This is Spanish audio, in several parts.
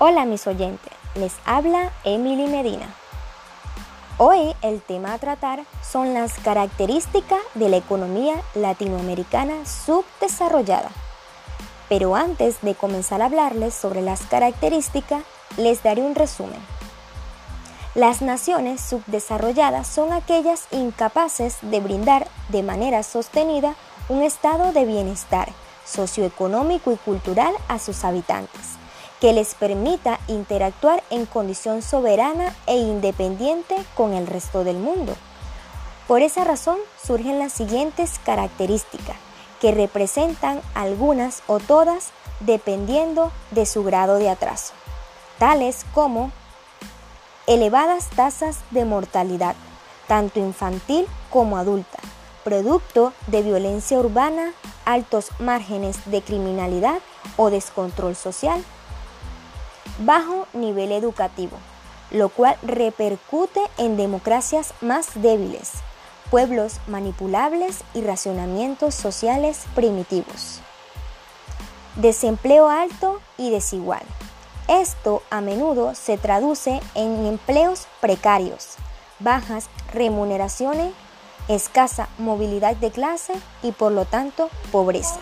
Hola mis oyentes, les habla Emily Medina. Hoy el tema a tratar son las características de la economía latinoamericana subdesarrollada. Pero antes de comenzar a hablarles sobre las características, les daré un resumen. Las naciones subdesarrolladas son aquellas incapaces de brindar de manera sostenida un estado de bienestar socioeconómico y cultural a sus habitantes que les permita interactuar en condición soberana e independiente con el resto del mundo. Por esa razón surgen las siguientes características, que representan algunas o todas dependiendo de su grado de atraso, tales como elevadas tasas de mortalidad, tanto infantil como adulta, producto de violencia urbana, altos márgenes de criminalidad o descontrol social, bajo nivel educativo, lo cual repercute en democracias más débiles, pueblos manipulables y racionamientos sociales primitivos. Desempleo alto y desigual. Esto a menudo se traduce en empleos precarios, bajas remuneraciones, escasa movilidad de clase y por lo tanto pobreza.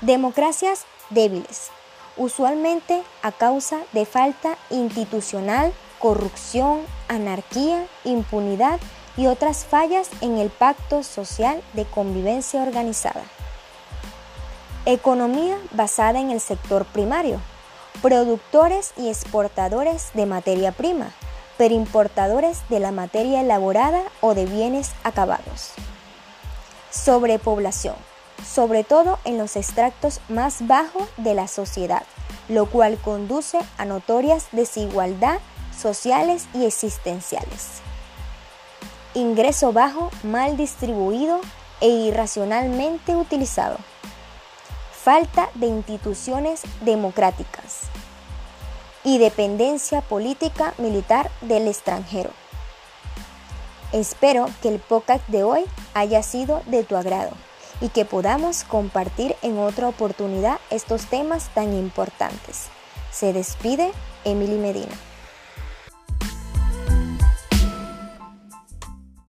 Democracias débiles usualmente a causa de falta institucional, corrupción, anarquía, impunidad y otras fallas en el pacto social de convivencia organizada. Economía basada en el sector primario, productores y exportadores de materia prima, pero importadores de la materia elaborada o de bienes acabados. Sobrepoblación sobre todo en los extractos más bajos de la sociedad, lo cual conduce a notorias desigualdad sociales y existenciales. Ingreso bajo, mal distribuido e irracionalmente utilizado. Falta de instituciones democráticas y dependencia política militar del extranjero. Espero que el podcast de hoy haya sido de tu agrado y que podamos compartir en otra oportunidad estos temas tan importantes. Se despide Emily Medina.